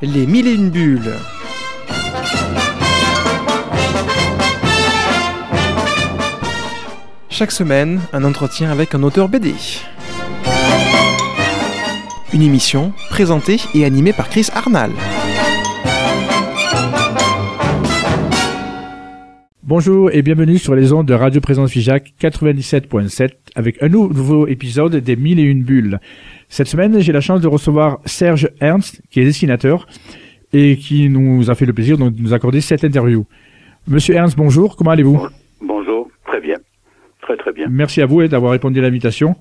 Les mille et une bulles. Chaque semaine, un entretien avec un auteur BD. Une émission présentée et animée par Chris Arnal. Bonjour et bienvenue sur les ondes de Radio Présence Figeac 97.7 avec un nouveau épisode des Mille et une bulles. Cette semaine, j'ai la chance de recevoir Serge Ernst, qui est dessinateur et qui nous a fait le plaisir de nous accorder cette interview. Monsieur Ernst, bonjour, comment allez-vous? Bonjour, très bien. Très très bien. Merci à vous d'avoir répondu à l'invitation.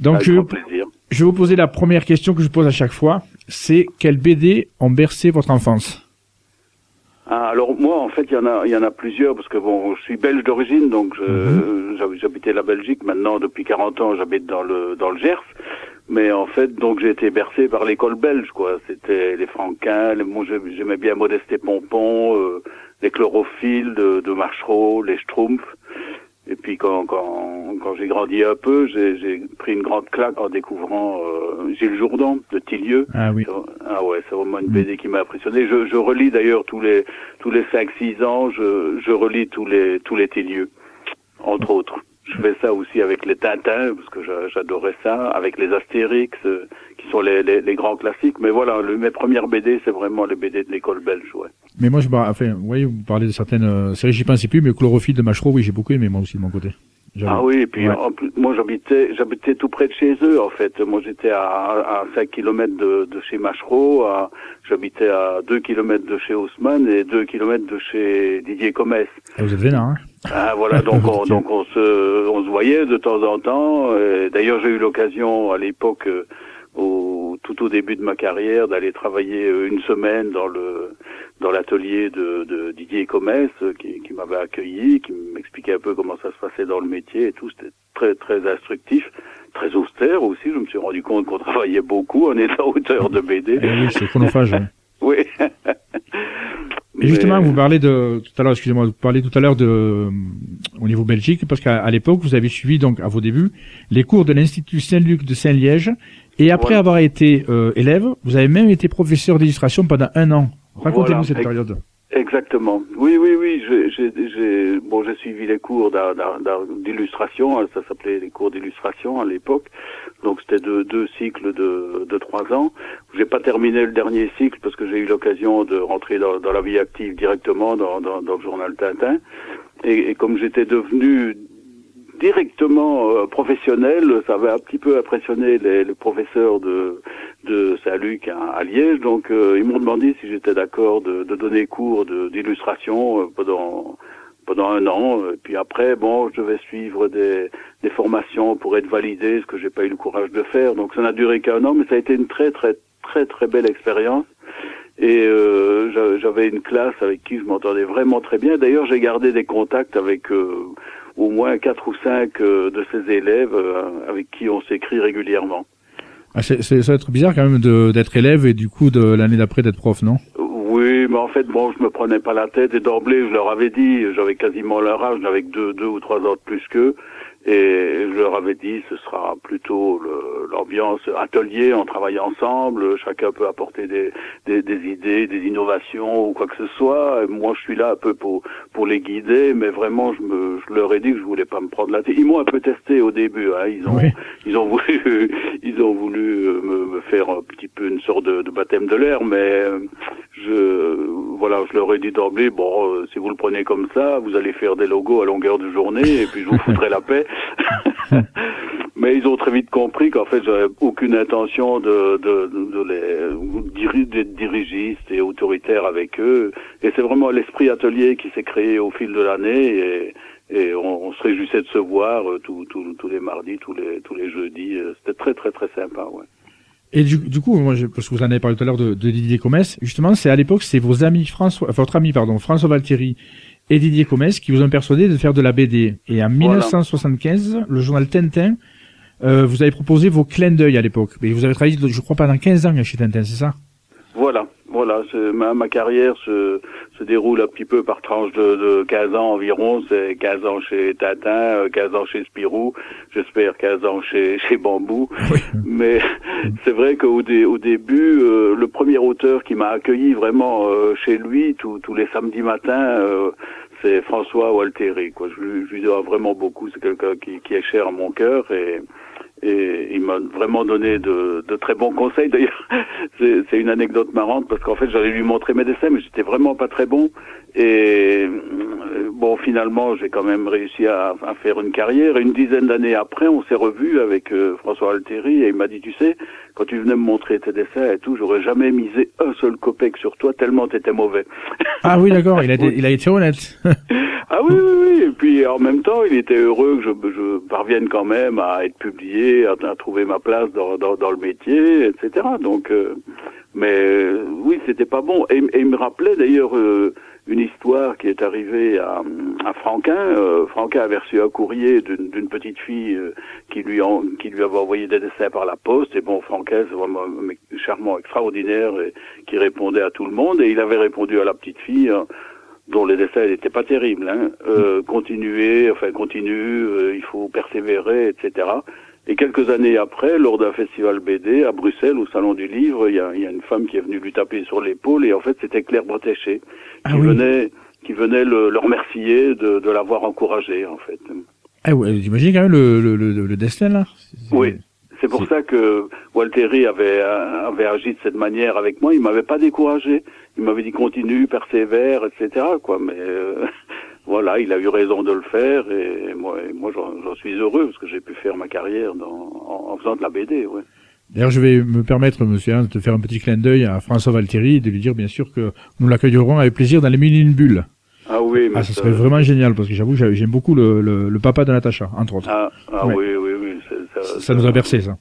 Donc, Avec je, grand plaisir. je vais vous poser la première question que je pose à chaque fois. C'est quelles BD ont bercé votre enfance? Ah, alors moi, en fait, il y en a, il y en a plusieurs parce que bon, je suis belge d'origine, donc je- Mhm. j'hab- j'habitais la Belgique. Maintenant, depuis 40 ans, j'habite dans le dans le Gers. Mais en fait, donc j'ai été bercé par l'école belge, quoi. C'était les Franquins, les, moi j'ai- j'aimais bien Modeste et Pompon, euh, les Chlorophylles de, de les Schtroumpfs. Et puis quand quand, quand j'ai grandi un peu, j'ai j'ai pris une grande claque en découvrant euh, Gilles Jourdan de Tillieu. Ah oui. Ah ouais, c'est vraiment une Mm. BD qui m'a impressionné. Je, je relis d'ailleurs tous les tous les 5-6 ans, je, je relis tous les tous les Tillieux, entre autres. Je fais ça aussi avec les Tintins parce que j'a- j'adorais ça, avec les Astérix euh, qui sont les, les, les grands classiques. Mais voilà, le, mes premières BD, c'est vraiment les BD de l'école belge, ouais. Mais moi, je, enfin, vous voyez, vous parlez de certaines euh, séries, j'y pensais plus, mais Chlorophylle de Machereau, oui, j'ai beaucoup aimé, moi aussi, de mon côté. Ah oui, et puis Ouais. en plus, moi j'habitais j'habitais tout près de chez eux en fait. Moi j'étais à, à 5 km de, de chez Machereau, j'habitais à 2 km de chez Haussmann et 2 km de chez Didier Comès. Ah, vous êtes vénard, hein Ah voilà, donc on, donc on se on se voyait de temps en temps. D'ailleurs j'ai eu l'occasion à l'époque euh, au tout au début de ma carrière d'aller travailler euh, une semaine dans le dans l'atelier de, de Didier Comès euh, qui, qui m'avait accueilli, qui m'expliquait un peu comment ça se passait dans le métier et tout. C'était très très instructif, très austère aussi. Je me suis rendu compte qu'on travaillait beaucoup. On est à hauteur de BD. Eh oui, c'est chronophage. Oui. Et justement, vous parlez de tout à l'heure, excusez-moi, vous parlez tout à l'heure de euh, au niveau Belgique, parce qu'à à l'époque, vous avez suivi donc à vos débuts les cours de l'Institut Saint-Luc de Saint-Liège, et après Voilà. avoir été euh, élève, vous avez même été professeur d'illustration pendant un an. Racontez-nous Voilà. cette période. Exactement. Oui, oui, oui. J'ai, bon, j'ai suivi les cours d'illustration. hein, Ça s'appelait les cours d'illustration à l'époque. Donc c'était deux, cycles de, trois ans. J'ai pas terminé le dernier cycle parce que j'ai eu l'occasion de rentrer dans, la vie active directement dans, le journal Tintin. Et comme j'étais devenu directement euh, professionnel, ça avait un petit peu impressionné les, les professeurs de, de Saint-Luc à, à Liège. Donc euh, ils m'ont demandé si j'étais d'accord de, de donner cours d'illustration euh, pendant pendant un an. Et puis après, bon, je devais suivre des, des formations pour être validé, ce que j'ai pas eu le courage de faire. Donc ça n'a duré qu'un an, mais ça a été une très très très très belle expérience. Et euh, j'a- j'avais une classe avec qui je m'entendais vraiment très bien. D'ailleurs, j'ai gardé des contacts avec euh, au moins quatre ou cinq euh, de ces élèves euh, avec qui on s'écrit régulièrement. Ah, c'est, ça va être bizarre quand même de- d'être élève et du coup de l'année d'après d'être prof, non? Oui, mais en fait, bon, je me prenais pas la tête et d'emblée, je leur avais dit, j'avais quasiment leur âge, j'avais deux, deux ou trois ans de plus qu'eux, et je leur avais dit, ce sera plutôt l'ambiance atelier, on travaille ensemble, chacun peut apporter des, des, des idées, des innovations ou quoi que ce soit. Et moi, je suis là un peu pour pour les guider, mais vraiment, je me, je leur ai dit que je voulais pas me prendre la tête. Ils m'ont un peu testé au début, hein, ils ont, Oui. ils ont voulu, ils ont voulu euh, me, me faire un petit peu une sorte de, de baptême de l'air, mais euh, je, voilà, je leur ai dit d'emblée, bon, euh, si vous le prenez comme ça, vous allez faire des logos à longueur de journée, et puis je vous foutrai la paix. mais ils ont très vite compris qu'en fait, j'avais aucune intention de, de, de, les d'être dirigiste et autoritaire avec eux. Et c'est vraiment l'esprit atelier qui s'est créé au fil de l'année, et, on, se réjouissait de se voir euh, tous tous- les mardis, tous les, tous les jeudis. Euh, C'était très, très, très sympa, ouais. Et du, du coup, moi, je, parce que vous en avez parlé tout à l'heure de, Didier Comès, justement, c'est à l'époque, c'est vos amis François, votre ami, pardon, François Valtieri et Didier Comès qui vous ont persuadé de faire de la BD. Et en 1975, le journal Tintin, euh, vous avez proposé vos clins d'œil à l'époque. Et vous avez travaillé, je crois, pendant 15 ans chez Tintin, c'est ça? Voilà, voilà. Ma, ma carrière se, se déroule un petit peu par tranche de, de 15 ans environ. C'est 15 ans chez Tintin, 15 ans chez Spirou, j'espère 15 ans chez, chez Bambou. Mais c'est vrai qu'au dé, au début, le premier auteur qui m'a accueilli vraiment chez lui tous les samedis matins, c'est François Walteri. Quoi. Je, lui dois vraiment beaucoup. C'est quelqu'un qui, qui, est cher à mon cœur et, et il m'a vraiment donné de, de, très bons conseils. D'ailleurs, c'est une anecdote marrante parce qu'en fait, j'allais lui montrer mes dessins, mais j'étais vraiment pas très bon. Et euh, bon, finalement, j'ai quand même réussi à, à, faire une carrière. Une dizaine d'années après, on s'est revu avec euh, François Alteri et il m'a dit, tu sais, quand tu venais me montrer tes dessins et tout, j'aurais jamais misé un seul copec sur toi tellement t'étais mauvais. Ah oui, d'accord, il a, il a été honnête. ah oui, oui, oui. Et puis en même temps, il était heureux que je, je parvienne quand même à être publié, à, trouver ma place dans, dans, dans, le métier, etc. Donc, euh, mais oui, c'était pas bon. Et, et, il me rappelait d'ailleurs une histoire qui est arrivée à, à Franquin. Euh, Franquin avait reçu un courrier d'une petite fille euh, qui lui en, qui lui avait envoyé des dessins par la poste. Et bon, Franquin, c'est vraiment charmant, extraordinaire, et qui répondait à tout le monde. Et il avait répondu à la petite fille. Hein, dont les dessins n'étaient pas terribles, hein, euh, continuer, enfin continue, euh, il faut persévérer, etc. Et quelques années après, lors d'un festival BD à Bruxelles, au Salon du Livre, il y a, y a, une femme qui est venue lui taper sur l'épaule et en fait c'était Claire Bretéché ah qui oui. venait qui venait le, le remercier de, de l'avoir encouragé en fait. Ah ouais, j'imagine quand même le, le, le, le destin là? Oui. C'est pour ça que Walteri avait, avait agi de cette manière avec moi. Il m'avait pas découragé. Il m'avait dit continue, persévère, etc. Quoi. Mais euh, voilà, il a eu raison de le faire et moi, et moi j'en suis heureux parce que j'ai pu faire ma carrière dans, en, en faisant de la BD. Ouais. D'ailleurs, je vais me permettre, monsieur, hein, de faire un petit clin d'œil à François Valtieri et de lui dire, bien sûr, que nous l'accueillerons avec plaisir dans les mille une bulles. Ah oui, mais ah, ça serait vraiment génial parce que j'avoue, j'aime beaucoup le, le, le, papa de Natacha, entre autres. Ah, ah Ouais. oui, oui, oui. ça, ça nous a bercé, ça.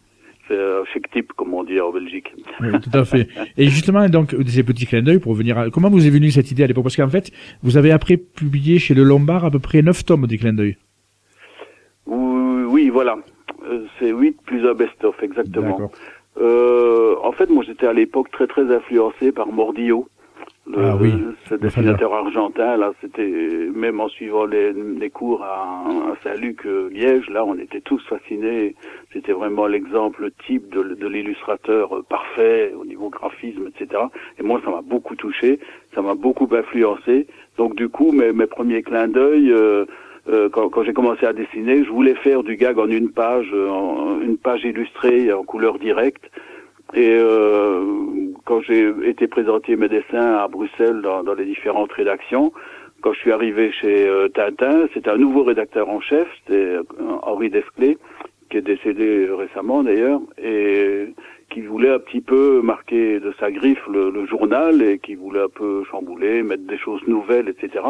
Chic type, comme on dit en Belgique. Oui, tout à fait. Et justement, donc, ces petits clins d'œil pour venir à... Comment vous est venue cette idée à l'époque? Parce qu'en fait, vous avez après publié chez le Lombard à peu près neuf tomes des clins d'œil. Oui, voilà. Euh, C'est 8 plus un best-of, exactement. D'accord. Euh, en fait, moi, j'étais à l'époque très, très influencé par Mordillo. Le, Ah oui, ce dessinateur argentin, là, c'était, même en suivant les, les cours à, à Saint-Luc, euh, Liège, là, on était tous fascinés. C'était vraiment l'exemple type de, de l'illustrateur euh, parfait au niveau graphisme, etc. Et moi, ça m'a beaucoup touché, ça m'a beaucoup influencé. Donc, du coup, mes, mes premiers clins d'œil, euh, euh, quand, quand j'ai commencé à dessiner, je voulais faire du gag en une page, en, une page illustrée en couleur directe. Et euh, quand j'ai été présenter mes dessins à Bruxelles dans, les différentes rédactions, quand je suis arrivé chez euh, Tintin, c'était un nouveau rédacteur en chef, c'était euh, Henri Desclés, qui est décédé récemment d'ailleurs, et qui voulait un petit peu marquer de sa griffe le, le journal et qui voulait un peu chambouler, mettre des choses nouvelles, etc.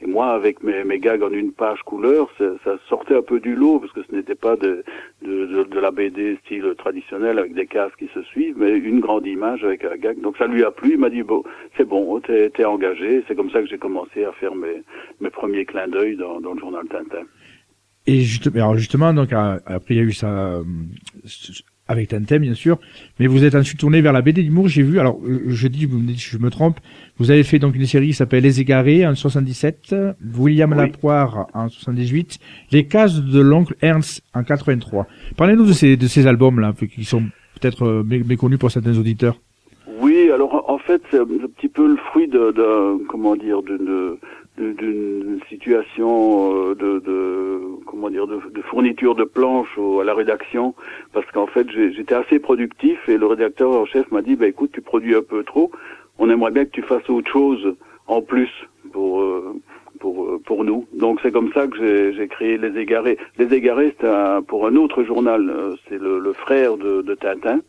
Et moi, avec mes, mes gags en une page couleur, ça, ça sortait un peu du lot parce que ce n'était pas de, de, de, la BD style traditionnel avec des cases qui se suivent, mais une grande image avec un gag. Donc ça lui a plu. Il m'a dit bon, c'est bon, t'es engagé. C'est comme ça que j'ai commencé à faire mes, mes premiers clins d'œil dans, dans le journal Tintin. Et juste, alors justement, donc après il y a eu ça avec Tintin bien sûr, mais vous êtes ensuite tourné vers la BD d'humour. J'ai vu, alors euh, je dis, vous me dites je me trompe, vous avez fait donc une série qui s'appelle Les Égarés en 77, William Oui. Lapoire en 78, Les Cases de l'oncle Ernst en 83. Parlez-nous de ces de ces albums là qui sont peut-être euh, mé- méconnus pour certains auditeurs. Oui, alors en fait, c'est un petit peu le fruit de, de comment dire, d'une d'une situation euh, de, de comment dire de, de fourniture de planches au- à la rédaction parce qu'en fait j'étais assez productif et le rédacteur en chef m'a dit bah écoute tu produis un peu trop on aimerait bien que tu fasses autre chose en plus pour euh, pour euh, pour nous. Donc c'est comme ça que j'ai- créé les égarés. Les égarés c'est un- pour un autre journal c'est le, le frère de, de Tintin.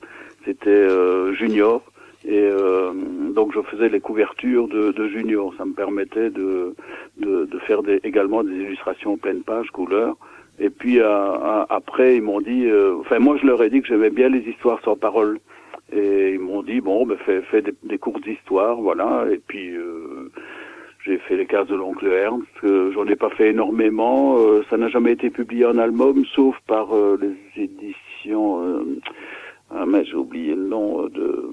C'était euh, Junior et euh, donc je faisais les couvertures de, de Junior. Ça me permettait de, de, de faire des, également des illustrations pleine page, couleur. Et puis à- à- après, ils m'ont dit, euh, enfin moi je leur ai dit que j'aimais bien les histoires sans parole. Et ils m'ont dit, bon, ben fais, fais des, des courtes histoires, voilà. Et puis euh, j'ai fait les cases de l'oncle Ernst. J'en ai pas fait énormément. euh, ça n'a jamais été publié en album, sauf par euh, les éditions. euh, ah, mais j'ai oublié le nom euh, de,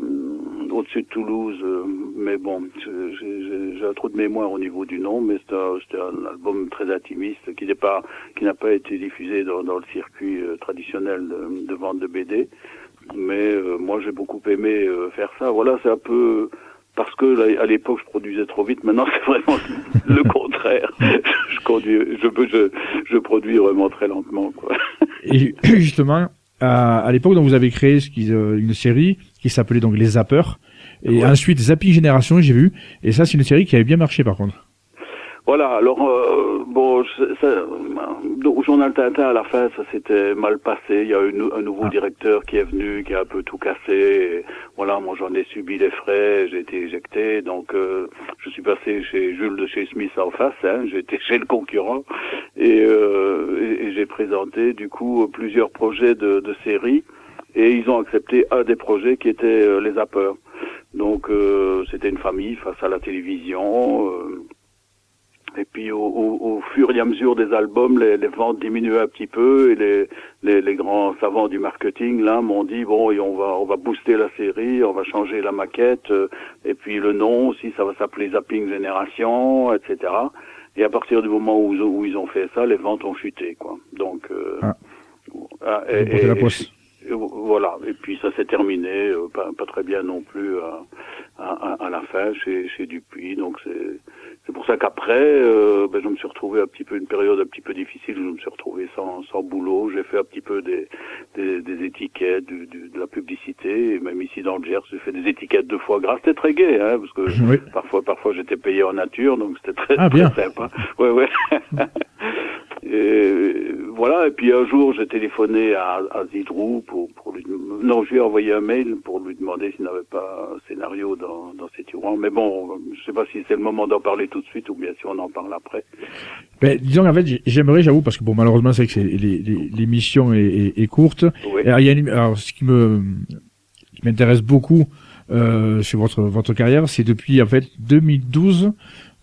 au-dessus de Toulouse, euh, mais bon, j'ai un trou de mémoire au niveau du nom, mais c'était un, album très intimiste qui n'est pas, n'a pas été diffusé dans, dans le circuit euh, traditionnel de, vente de BD. Mais moi, j'ai beaucoup aimé faire ça. Voilà, c'est un peu parce que à l'époque je produisais trop vite. Maintenant c'est vraiment le contraire. Je, conduis, je, je, je produis vraiment très lentement. Quoi. Et justement, à, à l'époque dont vous avez créé une série qui s'appelait donc Les Zappers, et ensuite Zapping Génération, j'ai vu, et ça c'est une série qui avait bien marché par contre. Voilà, alors euh, bon, ça, au journal Tintin à la fin, ça s'était mal passé. Il y a eu un nouveau ah. directeur qui est venu, qui a un peu tout cassé. voilà, moi j'en ai subi les frais, j'ai été éjecté, donc euh, je suis passé chez Jules de chez Smith en face. Hein, J'étais chez le concurrent et, euh, et, j'ai présenté du coup plusieurs projets de, de séries et ils ont accepté un des projets qui était euh, les Zappers. Donc c'était une famille face à la télévision. Et puis au, au, au, fur et à mesure des albums, les, les, ventes diminuaient un petit peu et les, les, les grands savants du marketing là m'ont dit bon, on va on va booster la série, on va changer la maquette euh, et puis le nom aussi, ça va s'appeler Zapping Génération, etc. Et à partir du moment où, où, ils ont fait ça, les ventes ont chuté quoi. Donc euh, ah. Ah, et, et, la voilà. Et puis ça s'est terminé, euh, pas, pas, très bien non plus à, à, à la fin chez, chez Dupuis. Donc c'est c'est pour ça qu'après, euh, ben, je me suis retrouvé un petit peu une période un petit peu difficile. Je me suis retrouvé sans, sans boulot. J'ai fait un petit peu des, des, des étiquettes, du, du, de la publicité. Et même ici dans le Gers, j'ai fait des étiquettes deux fois grâce. C'était très gai, hein, parce que parfois, parfois j'étais payé en nature, donc c'était très, ah, très sympa. Ouais, ouais. et, voilà. Et puis un jour, j'ai téléphoné à, à Zidrou pour, pour lui. Non, je lui ai envoyé un mail pour lui demander s'il n'avait pas un scénario dans, dans ses tiroirs. Mais bon, je sais pas si c'est le moment d'en parler tout de suite ou bien si on en parle après. Ben, disons en fait, j'aimerais, j'avoue, parce que bon, malheureusement, c'est que l'émission est, est, est, courte. Oui. Alors, il y a une, alors, ce qui me qui m'intéresse beaucoup euh, sur votre votre carrière, c'est depuis en fait 2012.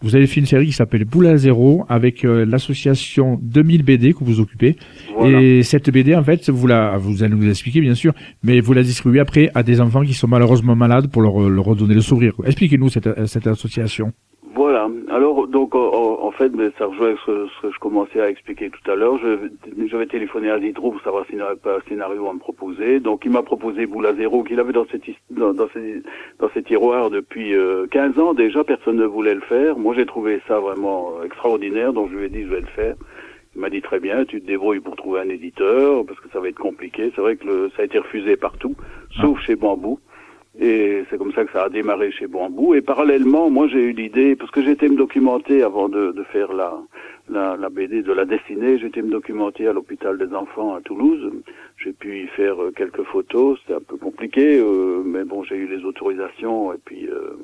Vous avez fait une série qui s'appelle Boule à zéro avec euh, l'association 2000 BD que vous occupez. Voilà. Et cette BD, en fait, vous la, vous allez nous expliquer bien sûr, mais vous la distribuez après à des enfants qui sont malheureusement malades pour leur, leur redonner le sourire. Expliquez-nous cette, cette association. Donc, en, en fait, mais ça rejoint ce, ce, que je commençais à expliquer tout à l'heure. J'avais téléphoné à Zidrou pour savoir s'il n'avait pas un scénario à me proposer. Donc, il m'a proposé Boule à zéro, qu'il avait dans, cette, dans, ses, dans ses tiroirs depuis euh, 15 ans déjà. Personne ne voulait le faire. Moi, j'ai trouvé ça vraiment euh, extraordinaire, donc je lui ai dit, je vais le faire. Il m'a dit très bien, tu te débrouilles pour trouver un éditeur, parce que ça va être compliqué. C'est vrai que le, ça a été refusé partout, sauf chez Bambou. Et c'est comme ça que ça a démarré chez Bambou. Et parallèlement, moi, j'ai eu l'idée, parce que j'étais me documenter avant de, de faire la, la, la, BD, de la dessinée, j'étais me documenter à l'hôpital des enfants à Toulouse. J'ai pu y faire euh, quelques photos, c'était un peu compliqué, euh, mais bon, j'ai eu les autorisations et puis euh,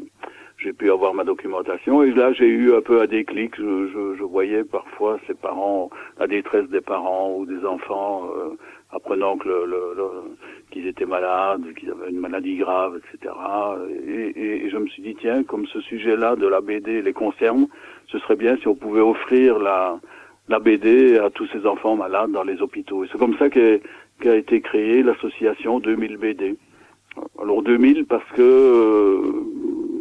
j'ai pu avoir ma documentation. Et là, j'ai eu un peu un déclic. Je, je, je, voyais parfois ces parents, la détresse des parents ou des enfants, euh, apprenant que le, le, le qu'ils étaient malades, qu'ils avaient une maladie grave, etc. Et, et, et, je me suis dit, tiens, comme ce sujet-là de la BD les concerne, ce serait bien si on pouvait offrir la, la BD à tous ces enfants malades dans les hôpitaux. Et c'est comme ça qu'a qu été créée l'association 2000 BD. Alors 2000 parce que euh,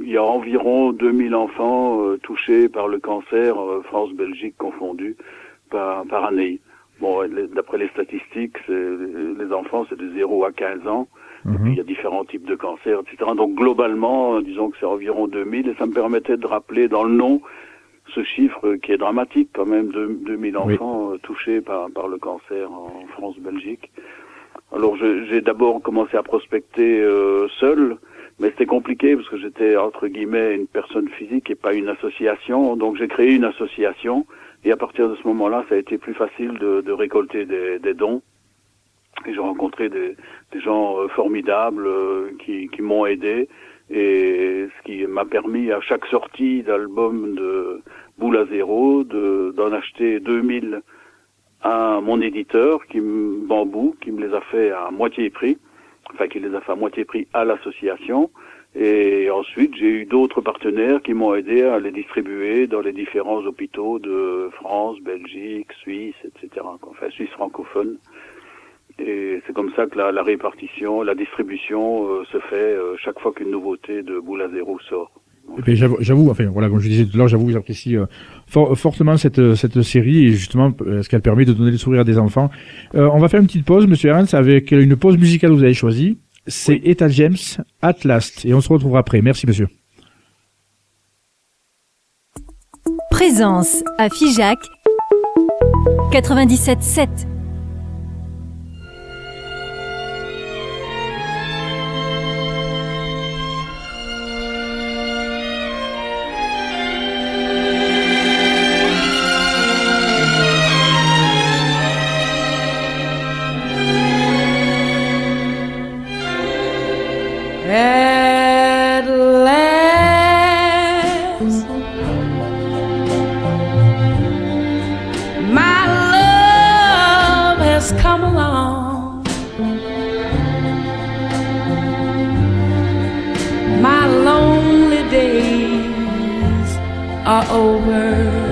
il y a environ 2000 enfants euh, touchés par le cancer, euh, France-Belgique confondus, par, par année. Bon, d'après les statistiques, les enfants, c'est de 0 à 15 ans. Et Mhm. puis il y a différents types de cancers, etc. Donc globalement, euh, disons que c'est environ 2000 et ça me permettait de rappeler dans le nom ce chiffre qui est dramatique quand même, de 2000 Oui. enfants euh, touchés par, par le cancer en France, Belgique. Alors j'ai d'abord commencé à prospecter euh, seul, mais c'était compliqué parce que j'étais entre guillemets une personne physique et pas une association. Donc j'ai créé une association et à partir de ce moment-là, ça a été plus facile de, de récolter des, des dons. Et j'ai rencontré des, des gens euh, formidables euh, qui, qui m'ont aidé et ce qui m'a permis à chaque sortie d'album de Boule à zéro de- d'en acheter 2000 à mon éditeur qui me- Bambou qui me les a fait à moitié prix enfin qui les a fait à moitié prix à l'association et ensuite j'ai eu d'autres partenaires qui m'ont aidé à les distribuer dans les différents hôpitaux de France, Belgique, Suisse, etc. Enfin Suisse francophone. Et c'est comme ça que la, la répartition, la distribution euh, se fait euh, chaque fois qu'une nouveauté de boule à zéro sort. J'avoue, enfin voilà, comme je disais tout à l'heure, j'avoue que j'apprécie euh, for- fortement cette cette série et justement euh, ce qu'elle permet de donner le sourire à des enfants. Euh, on va faire une petite pause, Monsieur Ernst, avec une pause musicale que vous avez choisie. C'est Etta James, At Last, et on se retrouvera après. Merci, Monsieur. Présence à Figeac 97.7. are over.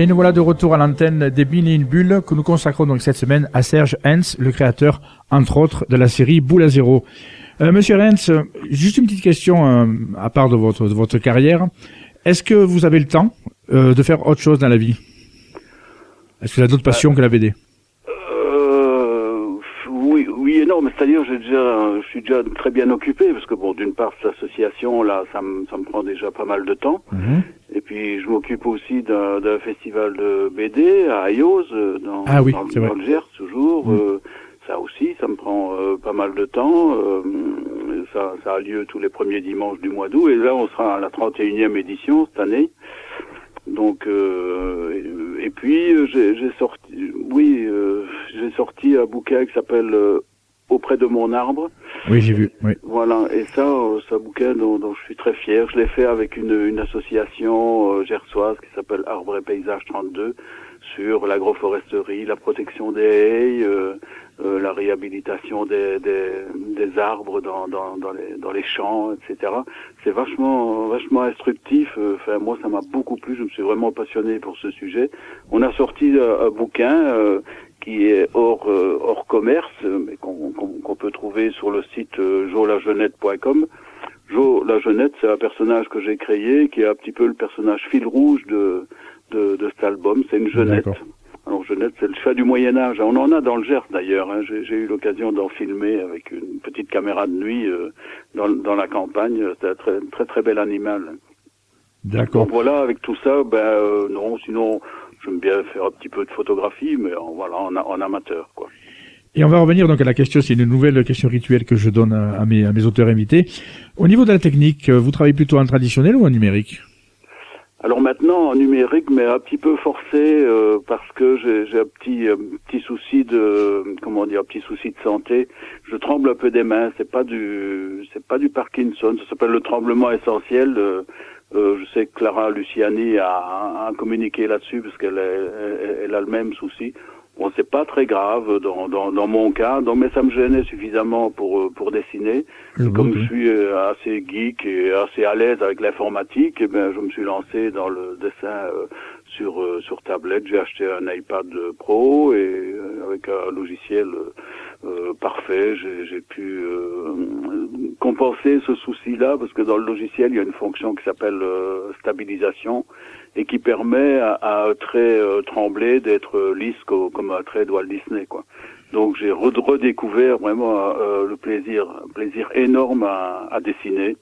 Et nous voilà de retour à l'antenne des Mille et une bulles que nous consacrons donc cette semaine à Serge Hens, le créateur, entre autres, de la série Boule à zéro. Euh, Monsieur Hens, euh, juste une petite question euh, à part de votre, de votre carrière. Est-ce que vous avez le temps euh, de faire autre chose dans la vie? Est-ce que vous avez d'autres passions que la BD oui, oui et non, mais c'est-à-dire j'ai déjà, je suis déjà très bien occupé parce que bon, d'une part cette association là, ça me, ça me prend déjà pas mal de temps. Mhm. Et puis je m'occupe aussi d'un d'un festival de BD à Ayos, euh, dans, Ah oui, dans, dans le Gers toujours. Mm. Euh, ça aussi, ça me prend euh, pas mal de temps. Euh, ça, ça a lieu tous les premiers dimanches du mois d'août. Et là, on sera à la 31e édition cette année. Donc, euh, et, et puis euh, j'ai sorti, oui, euh, j'ai sorti un bouquin qui s'appelle Auprès de mon arbre. Oui, j'ai vu. Oui. Voilà, et ça, euh, c'est un bouquin dont, dont je suis très fier. Je l'ai fait avec une, une association euh, gersoise qui s'appelle Arbre et Paysage 32 sur l'agroforesterie, la protection des haies, euh, euh, la réhabilitation des, des, des arbres dans, dans, dans, les, dans les champs, etc. C'est vachement, vachement instructif. Euh, Enfin, moi, ça m'a beaucoup plu. Je me suis vraiment passionné pour ce sujet. On a sorti euh, un bouquin euh, qui est hors, euh, hors commerce, mais qu'on qu'on- qu'on peut trouver sur le site euh, jolajeunette.com. Jo la Jeunette, c'est un personnage que j'ai créé, qui est un petit peu le personnage fil rouge de, de, de cet album. C'est une jeunette. Alors Jeunette, c'est le chat du Moyen Âge. On en a dans le Gers d'ailleurs. hein. J'ai eu l'occasion d'en filmer avec une petite caméra de nuit. euh, dans, dans la campagne. C'est un très, très très bel animal. D'accord. Voilà, avec tout ça, ben euh, non, sinon j'aime bien faire un petit peu de photographie, mais en, voilà, en, amateur, quoi. Et on va revenir donc à la question, c'est une nouvelle question rituelle que je donne à à mes, à mes auteurs invités. Au niveau de la technique, euh, vous travaillez plutôt en traditionnel ou en numérique? Alors maintenant en numérique, mais un petit peu forcé euh, parce que j'ai un petit euh, petit souci de comment dire, un petit souci de santé. Je tremble un peu des mains. C'est pas du c'est pas du Parkinson. Ça s'appelle le tremblement essentiel. Euh, je sais que Clara Luciani a, a communiqué là-dessus parce qu'elle elle, elle a le même souci. Bon, c'est pas très grave dans, dans, dans mon cas, donc mais ça me gênait suffisamment pour euh, pour dessiner. Comme je suis euh, assez geek et assez à l'aise avec l'informatique, eh ben, je me suis lancé dans le dessin euh, sur euh, sur tablette. J'ai acheté un iPad Pro et euh, avec un logiciel euh, parfait, j'ai pu euh, compenser ce souci-là parce que dans le logiciel, il y a une fonction qui s'appelle stabilisation et qui permet à, à un trait tremblé d'être lisse co- comme un trait de Walt Disney, quoi. Donc j'ai re- redécouvert vraiment euh, le plaisir, plaisir énorme à, à dessiner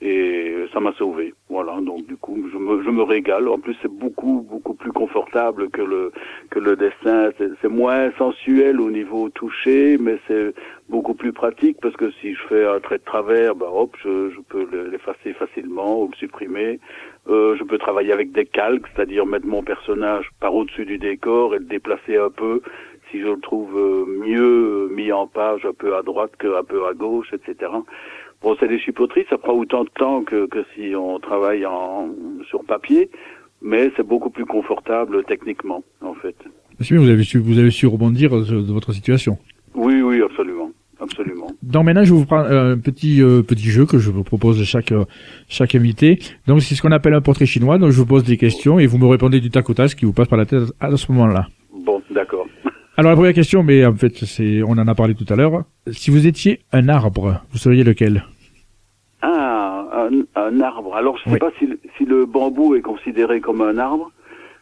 et ça m'a sauvé. Voilà, donc du coup je me, je me régale. En plus c'est beaucoup beaucoup plus confortable que le que le dessin. C'est moins sensuel au niveau touché, mais c'est beaucoup plus pratique parce que si je fais un trait de travers, bah hop, je, je peux le- l'effacer facilement ou le supprimer. Euh, je peux travailler avec des calques, c'est-à-dire mettre mon personnage par au-dessus du décor et le déplacer un peu si je le trouve euh, mieux mis en page un peu à droite qu'un peu à gauche, etc. Bon, c'est des chipoteries, ça prend autant de temps que, que si on travaille en, sur papier, mais c'est beaucoup plus confortable techniquement, en fait. Vous avez su, vous avez su rebondir euh, de votre situation. Oui, oui, absolument, absolument. Donc maintenant, je vous prends euh, un petit euh, petit jeu que je vous propose à chaque euh, chaque invité. Donc c'est ce qu'on appelle un portrait chinois. Donc je vous pose des questions et vous me répondez du tac au tac ce qui vous passe par la tête à ce moment-là. Bon, d'accord. Alors la première question, mais en fait c'est on en a parlé tout à l'heure. Si vous étiez un arbre, vous seriez lequel? Ah, un, un arbre. Alors, je sais Oui. pas si, le- si le bambou est considéré comme un arbre.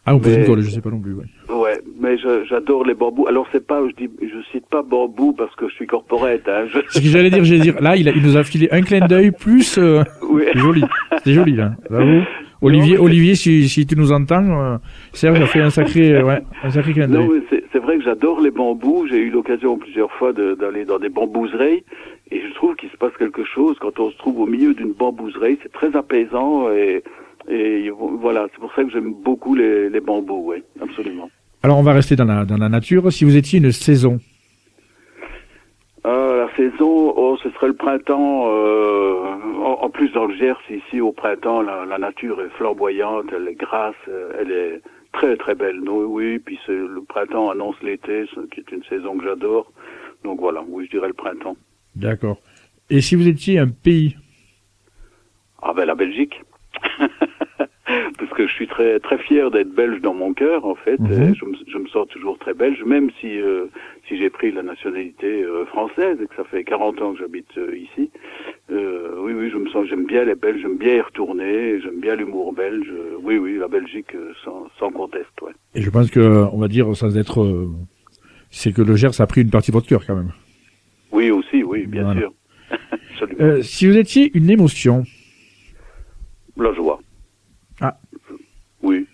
Ah, vous posez Mais- colle, je sais pas non plus. Ouais. Ouais, mais j'adore les bambous. Alors, c'est pas, je dis, je cite pas bambou parce que je suis corporate, hein. Je- Ce que j'allais dire, j'allais dire, là il, a, il nous a filé un clin d'œil plus euh, oui. c'est joli. C'était joli là. Bravo. Olivier, Non, Olivier, si, si tu nous entends, euh, Serge a fait un sacré, euh, ouais, un sacré clin d'œil. Non, mais c'est vrai que j'adore les bambous. J'ai eu l'occasion plusieurs fois de- d'aller dans des bambouseries et je trouve qu'il se passe quelque chose quand on se trouve au milieu d'une bambouserie. C'est très apaisant et, et voilà, c'est pour ça que j'aime beaucoup les, les bambous, oui, absolument. Alors on va rester dans la, dans la nature. Si vous étiez une saison, Euh, la saison, oh, ce serait le printemps. Euh, en, en plus, dans le Gers, ici, au printemps, la, la nature est flamboyante, elle est grasse, elle est très très belle. Non, oui, puis c'est- le printemps annonce l'été, qui est une saison que j'adore. Donc voilà, oui, je dirais le printemps. d'accord. Et si vous étiez un pays, Ah ben la Belgique. Parce que je suis très très fier d'être belge dans mon cœur en fait. Mhm. Et je, me, je me sens toujours très belge, même si euh, si j'ai pris la nationalité euh, française et que ça fait 40 ans que j'habite euh, ici. Euh, oui oui, je me sens j'aime bien les Belges, j'aime bien y retourner, j'aime bien l'humour belge. Oui oui, la Belgique euh, sans sans conteste, ouais. et je pense que on va dire sans être, euh, c'est que le Gers a pris une partie de votre cœur quand même. Oui aussi, oui bien Voilà. sûr. Euh, si vous étiez une émotion, La joie. Ah. Oui.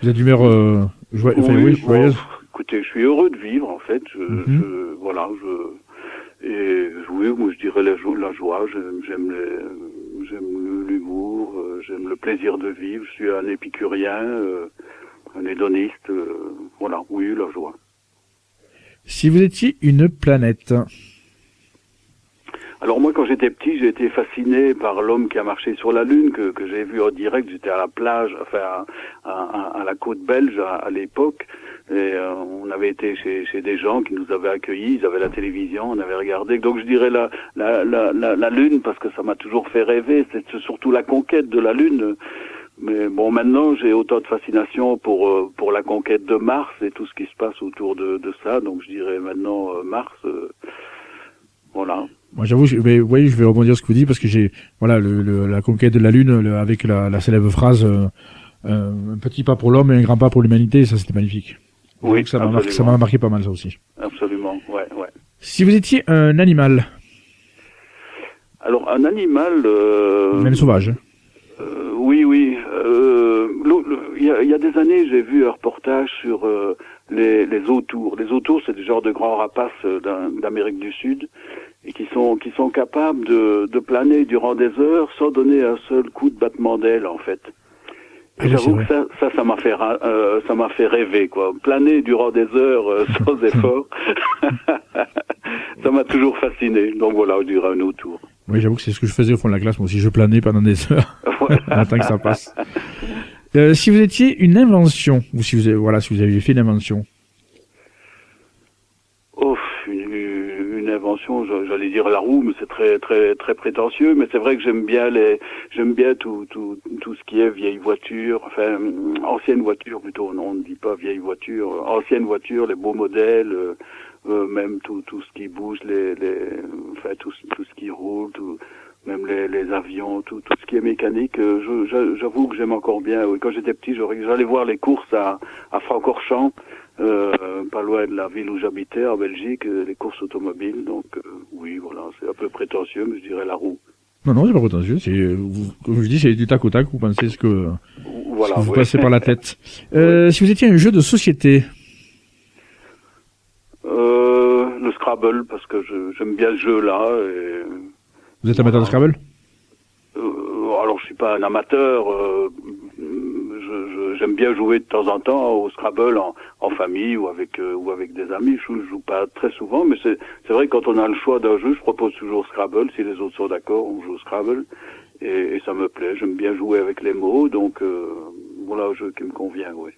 vous êtes d'humeur euh, enfin, oui, bon, joyeuse. écoutez, je suis heureux de vivre en fait. Je, Mhm. je- voilà, je et oui, moi je dirais la, jo- la joie. J'aime, j'aime l'humour, euh, j'aime le plaisir de vivre. Je suis un épicurien, euh, un hédoniste. euh, voilà, oui, la joie. Si vous étiez une planète, Alors moi, quand j'étais petit, j'ai été fasciné par l'homme qui a marché sur la Lune, que, que j'ai vu en direct. J'étais à la plage, enfin à, à- à la côte belge à, à l'époque, et euh, on avait été chez, chez des gens qui nous avaient accueillis. Ils avaient la télévision, on avait regardé. Donc je dirais la, la, la, la, la Lune parce que ça m'a toujours fait rêver. C'est surtout la conquête de la Lune. Mais bon, maintenant j'ai autant de fascination pour euh, pour la conquête de Mars et tout ce qui se passe autour de, de ça. Donc je dirais maintenant euh, Mars. euh, voilà. moi j'avoue, je- mais, voyez, je vais rebondir sur ce que vous dites parce que j'ai, voilà, le, le- la conquête de la Lune le- avec la, la célèbre phrase, euh, un petit pas pour l'homme et un grand pas pour l'humanité, ça c'était magnifique. Oui, ça m'a marqué, ça m'a marqué pas mal ça aussi. Absolument, ouais, ouais. Si vous étiez un animal, Alors un animal. euh, Même sauvage. euh, oui, oui. euh, Il y, y a des années, j'ai vu un reportage sur euh, les, les autours. Les autours, c'est des genres de grands rapaces euh, d'Amérique du Sud et qui sont qui sont capables de, de planer durant des heures sans donner un seul coup de battement d'aile, en fait. J'avoue que ça, ça, ça m'a fait, euh, ça m'a fait rêver, quoi. Planer durant des heures euh, sans effort, ça m'a toujours fasciné. Donc voilà, je dirais un autour. Oui, j'avoue que c'est ce que je faisais au fond de la classe. Moi aussi, je planais pendant des heures. Voilà. On attend que ça passe. Euh, si vous étiez une invention, ou si vous avez, voilà, si vous aviez fait une invention, Oh, une, une invention, j'allais dire la roue, mais c'est très très très prétentieux. Mais c'est vrai que j'aime bien les, j'aime bien tout tout tout ce qui est vieille voiture, enfin ancienne voiture plutôt. Non, on ne dit pas vieille voiture, euh, ancienne voiture, les beaux modèles, euh, euh, même tout tout ce qui bouge, les les, enfin tout tout ce qui roule, tout même les, les avions, tout, tout ce qui est mécanique, j'avoue que j'aime encore bien. Oui, quand j'étais petit, j'allais voir les courses à, à Francorchamps, euh, pas loin de la ville où j'habitais, en Belgique, euh, les courses automobiles. Donc euh, oui, voilà, c'est un peu prétentieux, mais je dirais la roue. non, non, c'est pas prétentieux. C'est, comme je dis, c'est du tac au tac. Vous pensez ce que, Voilà. ce que vous ouais. passez par la tête. Euh, Si vous étiez un jeu de société, le Scrabble, parce que j'aime bien ce jeu-là. Et... vous êtes amateur de Scrabble? Alors je suis pas un amateur. J'aime bien jouer de temps en temps au Scrabble en, en famille ou avec euh, ou avec des amis. Je, je joue pas très souvent, mais c'est c'est vrai quand on a le choix d'un jeu, je propose toujours Scrabble. Si les autres sont d'accord, on joue au Scrabble et, et ça me plaît. J'aime bien jouer avec les mots, donc euh, voilà un jeu qui me convient. Oui.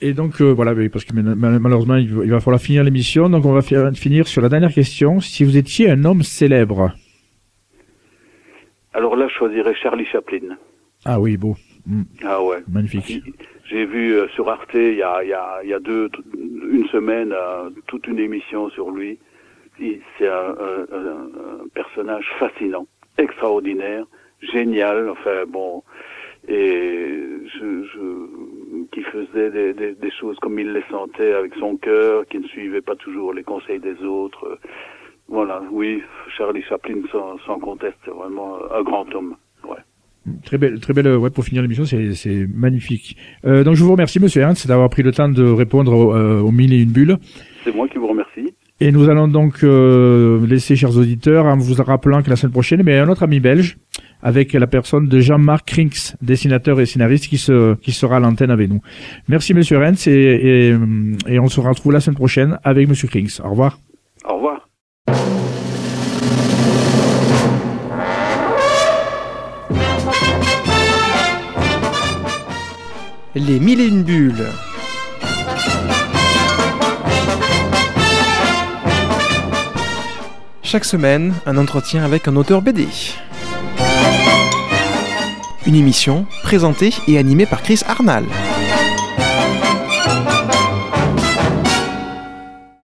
Et donc euh, voilà, parce que mal- malheureusement il va, falloir finir l'émission, donc on va finir sur la dernière question. Si vous étiez un homme célèbre, Alors là, je choisirais Charlie Chaplin. ah oui, beau, Mm, Ah ouais. magnifique. J'ai vu euh, sur Arte il y a, il y a, y a deux, une semaine euh, toute une émission sur lui. C'est un, un- un- personnage fascinant, extraordinaire, génial. Enfin bon, et je, je, qui faisait des, des, des choses comme il les sentait avec son cœur, qui ne suivait pas toujours les conseils des autres. Voilà, oui, Charlie Chaplin sans, sans conteste, c'est vraiment un grand homme. Très belle, très belle, ouais, pour finir l'émission, c'est, magnifique. Euh, donc je vous remercie, Monsieur Ernst, d'avoir pris le temps de répondre au- euh, aux mille et une bulles. C'est moi qui vous remercie. Et nous allons donc euh, laisser, chers auditeurs, en vous rappelant que la semaine prochaine, mais un autre ami belge, avec la personne de Jean-Marc Krinks, dessinateur et scénariste, qui, se, qui sera à l'antenne avec nous. Merci, Monsieur Renz, et, et, et on se retrouve la semaine prochaine avec Monsieur Krinks. Au revoir. Au revoir. Les mille et une bulles. Chaque semaine, un entretien avec un auteur BD. Une émission présentée et animée par Chris Arnal.